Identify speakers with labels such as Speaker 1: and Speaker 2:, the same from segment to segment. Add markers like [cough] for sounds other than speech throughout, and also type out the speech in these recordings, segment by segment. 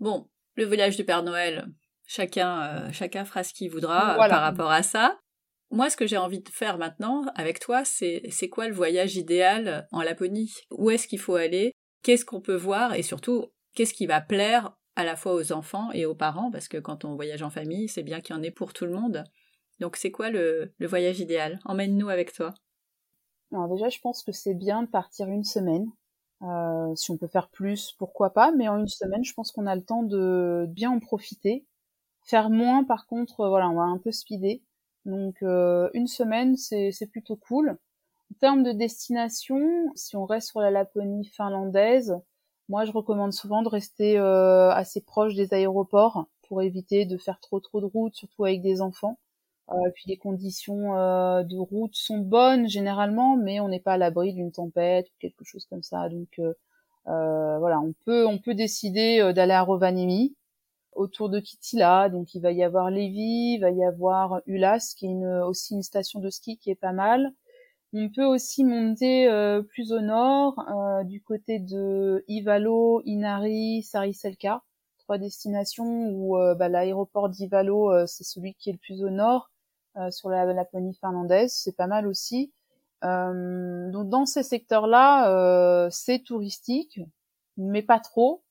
Speaker 1: Bon, le voyage du Père Noël, chacun, euh, chacun fera ce qu'il voudra par rapport à ça. Moi, ce que j'ai envie de faire maintenant avec toi, c'est c'est quoi le voyage idéal en Laponie? Où est-ce qu'il faut aller? Qu'est-ce qu'on peut voir? Et surtout, qu'est-ce qui va plaire à la fois aux enfants et aux parents? Parce que quand on voyage en famille, c'est bien qu'il y en ait pour tout le monde. Donc, c'est quoi le, le voyage idéal? Emmène-nous avec toi.
Speaker 2: Alors déjà, je pense que c'est bien de partir une semaine. Euh, si on peut faire plus, pourquoi pas. Mais en une semaine, je pense qu'on a le temps de bien en profiter. Faire moins, par contre, euh, voilà, on va un peu speeder. Donc euh, une semaine, c'est plutôt cool. En termes de destination, si on reste sur la Laponie finlandaise, moi je recommande souvent de rester assez proche des aéroports pour éviter de faire trop trop de routes, surtout avec des enfants. Euh, puis les conditions euh, de route sont bonnes généralement, mais on n'est pas à l'abri d'une tempête ou quelque chose comme ça. Donc euh, voilà, on peut on peut décider d'aller à Rovaniemi autour de Kitila. Donc il va y avoir Levi, il va y avoir Ulas qui est aussi une station de ski qui est pas mal. On peut aussi monter plus au nord, du côté de Ivalo, Inari, Sariselka, trois destinations où bah, l'aéroport d'Ivalo c'est celui qui est le plus au nord sur la Laponie finlandaise, c'est pas mal aussi. Euh, donc dans ces secteurs-là, euh, c'est touristique, mais pas trop.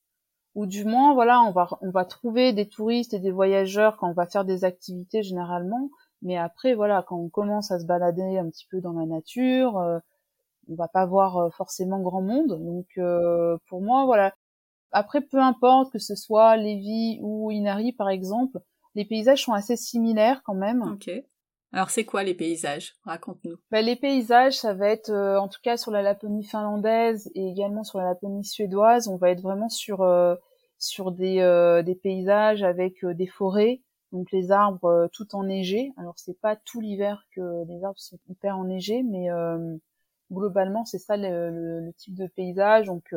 Speaker 2: Ou du moins, voilà, on va on va trouver des touristes et des voyageurs quand on va faire des activités généralement. Mais après, voilà, quand on commence à se balader un petit peu dans la nature, euh, on va pas voir forcément grand monde. Donc pour moi, voilà. Après, peu importe que ce soit Lévis ou Inari par exemple, les paysages sont assez similaires quand même.
Speaker 1: Ok. Alors c'est quoi les paysages? Raconte-nous.
Speaker 2: Bah, les paysages, ça va être, euh, en tout cas sur la Laponie finlandaise et également sur la Laponie suédoise, on va être vraiment sur euh, sur des, euh, des paysages avec des forêts, donc les arbres tout enneigés. Alors c'est pas tout l'hiver que les arbres sont hyper enneigés, mais globalement c'est ça le, le, type de paysage. Donc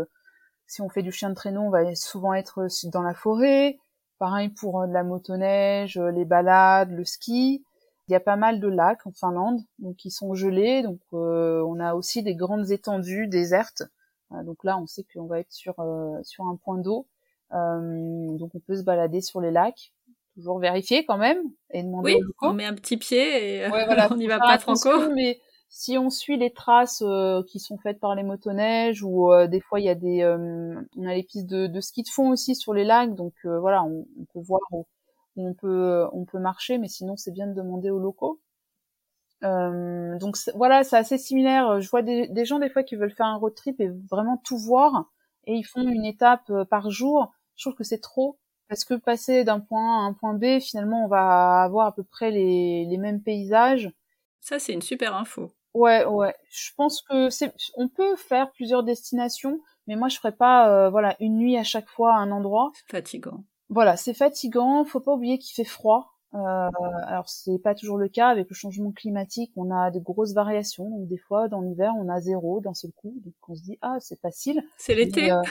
Speaker 2: si on fait du chien de traîneau, on va souvent être dans la forêt. Pareil pour de la motoneige, les balades, le ski. Il y a pas mal de lacs en Finlande, donc qui sont gelés. Donc euh, on a aussi des grandes étendues désertes. Euh, donc là, on sait qu'on va être sur euh, sur un point d'eau. donc on peut se balader sur les lacs. Toujours vérifier quand même et demander.
Speaker 1: Oui, on met un petit pied et [laughs] on n'y va pas franco.
Speaker 2: Mais si on suit les traces qui sont faites par les motoneiges ou des fois il y a des on a les pistes de, de, ski de fond aussi sur les lacs donc voilà on, on, peut voir on peut on peut marcher, mais sinon c'est bien de demander aux locaux. Euh, donc voilà, c'est assez similaire. Je vois des, gens des fois qui veulent faire un road trip et vraiment tout voir, et ils font une étape euh, par jour. Je trouve que c'est trop parce que passer d'un point A à un point B, finalement, on va avoir à peu près les, les mêmes paysages.
Speaker 1: Ça, c'est une super info.
Speaker 2: Ouais, ouais. Je pense que c'est, on peut faire plusieurs destinations, mais moi, je ferais pas, euh, voilà, une nuit à chaque fois à un endroit.
Speaker 1: Fatigant.
Speaker 2: Voilà, c'est fatigant. Faut pas oublier qu'il fait froid. Euh, alors c'est pas toujours le cas avec le changement climatique. On a de grosses variations. Donc des fois dans l'hiver on a zéro d'un seul coup. Donc on se dit ah c'est facile.
Speaker 1: C'est l'été. Euh,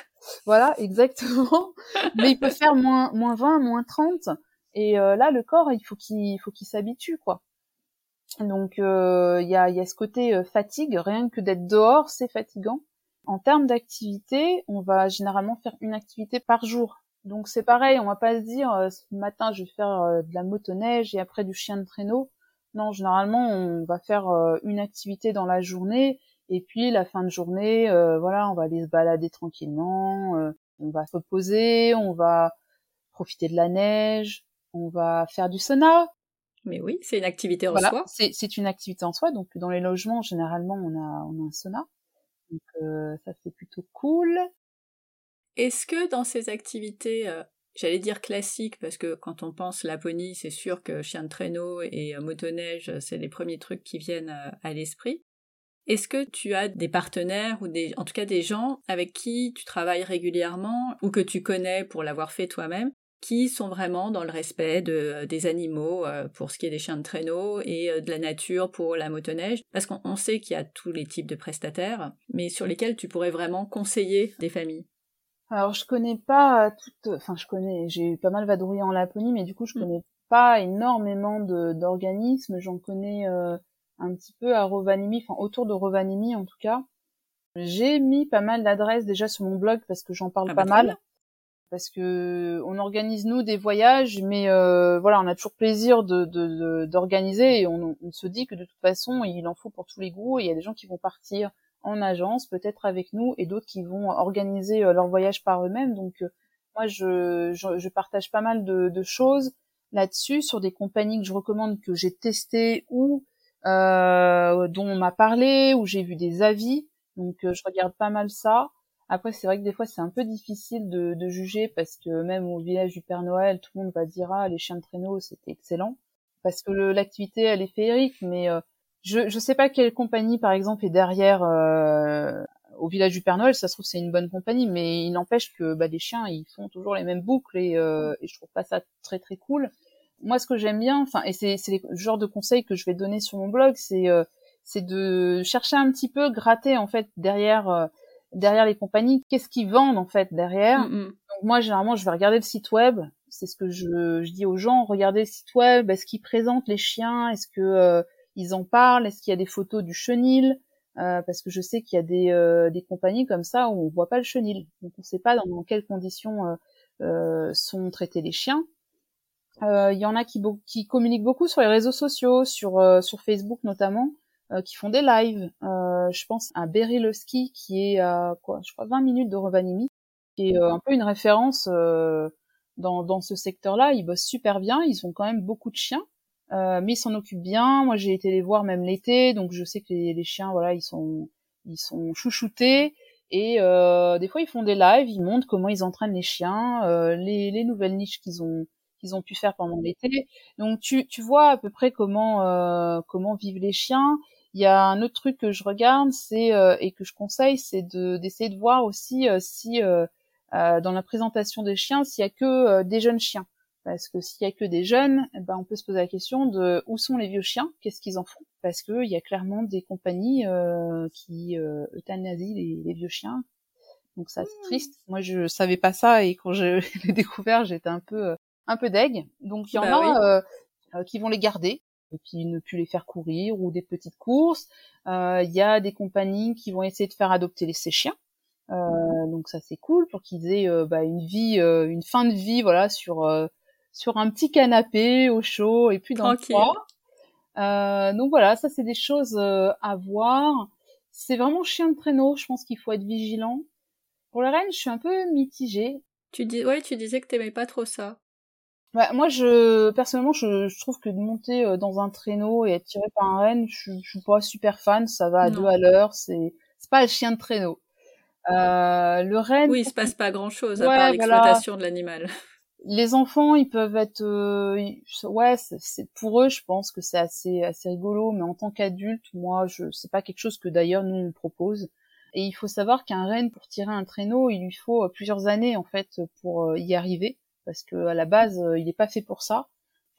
Speaker 2: voilà exactement. [laughs] Mais il peut faire moins moins 20, moins 30. Et euh, là le corps il faut qu'il faut qu'il s'habitue quoi. Donc euh, il y a il y a ce côté fatigue. Rien que d'être dehors c'est fatigant. En termes d'activité, on va généralement faire une activité par jour. Donc c'est pareil, on va pas se dire euh, ce matin je vais faire euh, de la motoneige et après du chien de traîneau. Non, généralement on va faire euh, une activité dans la journée et puis la fin de journée, voilà, on va aller se balader tranquillement, on va se reposer, on va profiter de la neige, on va faire du sauna.
Speaker 1: Mais oui, c'est une activité en soi.
Speaker 2: C'est une activité en soi. Donc dans les logements, généralement, on a, on a un sauna. Donc ça c'est plutôt cool.
Speaker 1: Est-ce que dans ces activités, euh, j'allais dire classiques, parce que quand on pense Laponie, c'est sûr que chien de traîneau et euh, motoneige, c'est les premiers trucs qui viennent euh, à l'esprit. Est-ce que tu as des partenaires ou des, en tout cas des gens avec qui tu travailles régulièrement ou que tu connais pour l'avoir fait toi-même, qui sont vraiment dans le respect de, des animaux pour ce qui est des chiens de traîneau et de la nature pour la motoneige? Parce qu'on sait qu'il y a tous les types de prestataires, mais sur lesquels tu pourrais vraiment conseiller des familles.
Speaker 2: Alors je connais pas toutes, enfin je connais, j'ai eu pas mal vadrouillé en Laponie, mais du coup je mm. connais pas énormément d'organismes. J'en connais euh, un petit peu à Rovaniemi, enfin autour de Rovaniemi en tout cas. J'ai mis pas mal d'adresses déjà sur mon blog parce que j'en parle ah pas bah, mal. parce que on organise nous des voyages, mais euh, voilà, on a toujours plaisir de d'organiser et on, on, se dit que de toute façon, il en faut pour tous les goûts. Il y a des gens qui vont partir en agence, peut-être avec nous, et d'autres qui vont organiser euh, leur voyage par eux-mêmes. Donc euh, moi, je, je, partage pas mal de, choses là-dessus sur des compagnies que je recommande que j'ai testées ou euh, dont on m'a parlé, ou j'ai vu des avis. Donc je regarde pas mal ça. Après, c'est vrai que des fois, c'est un peu difficile de, juger parce que même au village du Père Noël, tout le monde va dire ah les chiens de traîneau c'était excellent parce que l'activité elle est féerique, mais je je sais pas quelle compagnie par exemple est derrière euh, au village du Père Noël. Ça se trouve c'est une bonne compagnie, mais il n'empêche que bah, les chiens ils font toujours les mêmes boucles et, euh, et je trouve pas ça très très cool. Moi, ce que j'aime bien, enfin, et c'est c'est le genre de conseils que je vais donner sur mon blog, c'est euh, c'est de chercher un petit peu, gratter en fait derrière derrière les compagnies, qu'est-ce qu'ils vendent en fait derrière. Mm, mm. Donc moi généralement je vais regarder le site web, c'est ce que je, je, dis aux gens, regardez le site web, est-ce qu'ils présentent les chiens, est-ce que euh, ils en parlent, est-ce qu'il y a des photos du chenil, euh, parce que je sais qu'il y a des, euh, des compagnies comme ça où on voit pas le chenil, donc on sait pas dans, quelles conditions sont traités les chiens. Il y en a qui, qui communiquent beaucoup sur les réseaux sociaux, sur, sur Facebook notamment, euh, qui font des lives. Euh, je pense à Berilowski qui est à quoi, je crois 20 minutes de Rovaniemi, qui est euh, un peu une référence dans, dans ce secteur-là. Ils bossent super bien, ils ont quand même beaucoup de chiens, mais ils s'en occupent bien. Moi, j'ai été les voir même l'été, donc je sais que les, chiens, voilà, ils sont ils sont chouchoutés. Et euh, des fois, ils font des lives, ils montrent comment ils entraînent les chiens, euh, les, les, nouvelles niches qu'ils ont qu'ils ont pu faire pendant l'été. Donc, tu, tu vois à peu près comment euh, comment vivent les chiens. Il y a un autre truc que je regarde, c'est euh, et que je conseille, c'est de d'essayer de voir aussi euh, si euh, dans la présentation des chiens, s'il y a que des jeunes chiens. Parce que s'il y a que des jeunes, eh ben on peut se poser la question de où sont les vieux chiens, qu'est-ce qu'ils en font? Parce que il y a clairement des compagnies qui euthanasient les, les, vieux chiens. Donc ça c'est mmh. triste. Moi je savais pas ça et quand je [laughs] l'ai découvert, j'étais un peu un peu deg. Donc il y en bah a qui vont les garder et puis ne plus les faire courir ou des petites courses. Euh, il y a des compagnies qui vont essayer de faire adopter les, ces chiens. Euh, donc ça c'est cool pour qu'ils aient euh, bah, une vie, euh, une fin de vie, voilà, sur euh, sur un petit canapé au chaud et puis dans le froid. donc voilà, ça c'est des choses à voir. C'est vraiment chien de traîneau. Je pense qu'il faut être vigilant. Pour le renne, je suis un peu mitigée.
Speaker 1: Tu dis, ouais, tu disais que t'aimais pas trop ça.
Speaker 2: Bah, moi, je personnellement, je, je, trouve que de monter euh, dans un traîneau et être tiré par un renne, je, je suis pas super fan. Ça va à deux à l'heure. C'est c'est pas un chien de traîneau. Euh, le renne.
Speaker 1: Oui, il se passe pas grand chose à part l'exploitation de l'animal.
Speaker 2: Les enfants, ils peuvent être, euh, ouais, c'est pour eux, je pense que c'est assez assez rigolo. Mais en tant qu'adulte, moi, je c'est pas quelque chose que d'ailleurs nous on propose. Et il faut savoir qu'un renne pour tirer un traîneau, il lui faut euh, plusieurs années en fait pour y arriver parce que à la base euh, il n'est pas fait pour ça.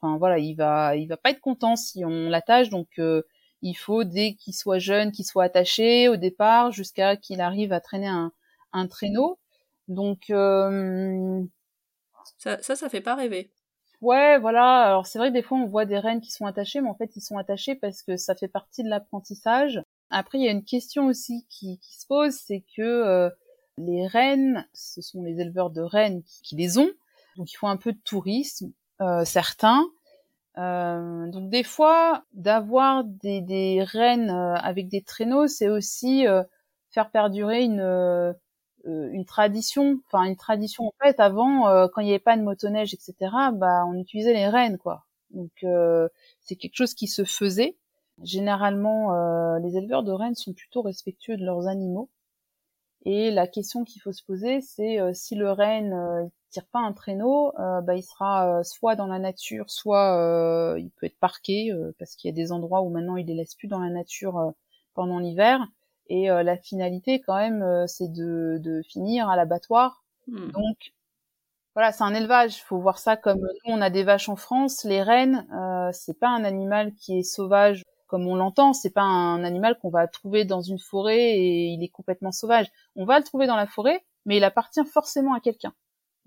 Speaker 2: Enfin voilà, il va il va pas être content si on l'attache donc euh, il faut dès qu'il soit jeune, qu'il soit attaché au départ jusqu'à qu'il arrive à traîner un, un traîneau. Donc euh,
Speaker 1: ça, ça ça fait pas rêver.
Speaker 2: Ouais, voilà. Alors c'est vrai que des fois on voit des rennes qui sont attachées, mais en fait ils sont attachés parce que ça fait partie de l'apprentissage. Après il y a une question aussi qui, qui se pose, c'est que les rennes, ce sont les éleveurs de rennes qui les ont, donc il faut un peu de tourisme, euh, certains. Euh, donc des fois, d'avoir des, des rennes euh, avec des traîneaux, c'est aussi euh, faire perdurer une euh, une tradition. Enfin une tradition en fait. Avant, quand il n'y avait pas de motoneige, etc., bah on utilisait les rennes quoi. Donc c'est quelque chose qui se faisait. Généralement, les éleveurs de rennes sont plutôt respectueux de leurs animaux. Et la question qu'il faut se poser, c'est si le renne tire pas un traîneau, euh, bah, il sera euh, soit dans la nature, soit euh, il peut être parqué parce qu'il y a des endroits où maintenant il les laisse plus dans la nature pendant l'hiver. Et la finalité quand même, c'est de, de finir à l'abattoir. Hmm. Donc voilà, c'est un élevage. Il faut voir ça comme nous, on a des vaches en France. Les rennes, euh, c'est pas un animal qui est sauvage comme on l'entend. C'est pas un animal qu'on va trouver dans une forêt et il est complètement sauvage. On va le trouver dans la forêt, mais il appartient forcément à quelqu'un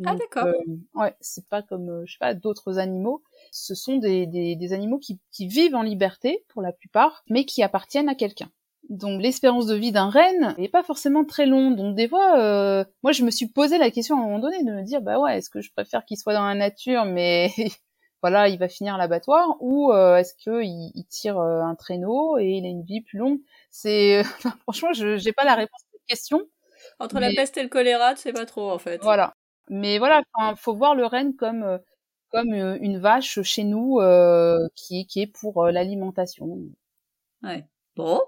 Speaker 1: ah d'accord.
Speaker 2: Euh, ouais, c'est pas comme euh, je sais pas d'autres animaux. Ce sont des, des, des animaux qui, qui, vivent en liberté pour la plupart, mais qui appartiennent à quelqu'un. Donc l'espérance de vie d'un renne n'est pas forcément très longue. Donc des fois, euh, moi je me suis posé la question à un moment donné de me dire bah ouais, est-ce que je préfère qu'il soit dans la nature, mais [laughs] voilà, il va finir à l'abattoir, ou euh, est-ce que il, tire euh, un traîneau et il a une vie plus longue? C'est [laughs] franchement, je j'ai pas la réponse à cette question.
Speaker 1: Entre la peste et le choléra, c'est pas trop en fait.
Speaker 2: Voilà. Mais voilà, faut voir le renne comme comme une vache chez nous qui qui est pour l'alimentation.
Speaker 1: Ouais. Bon,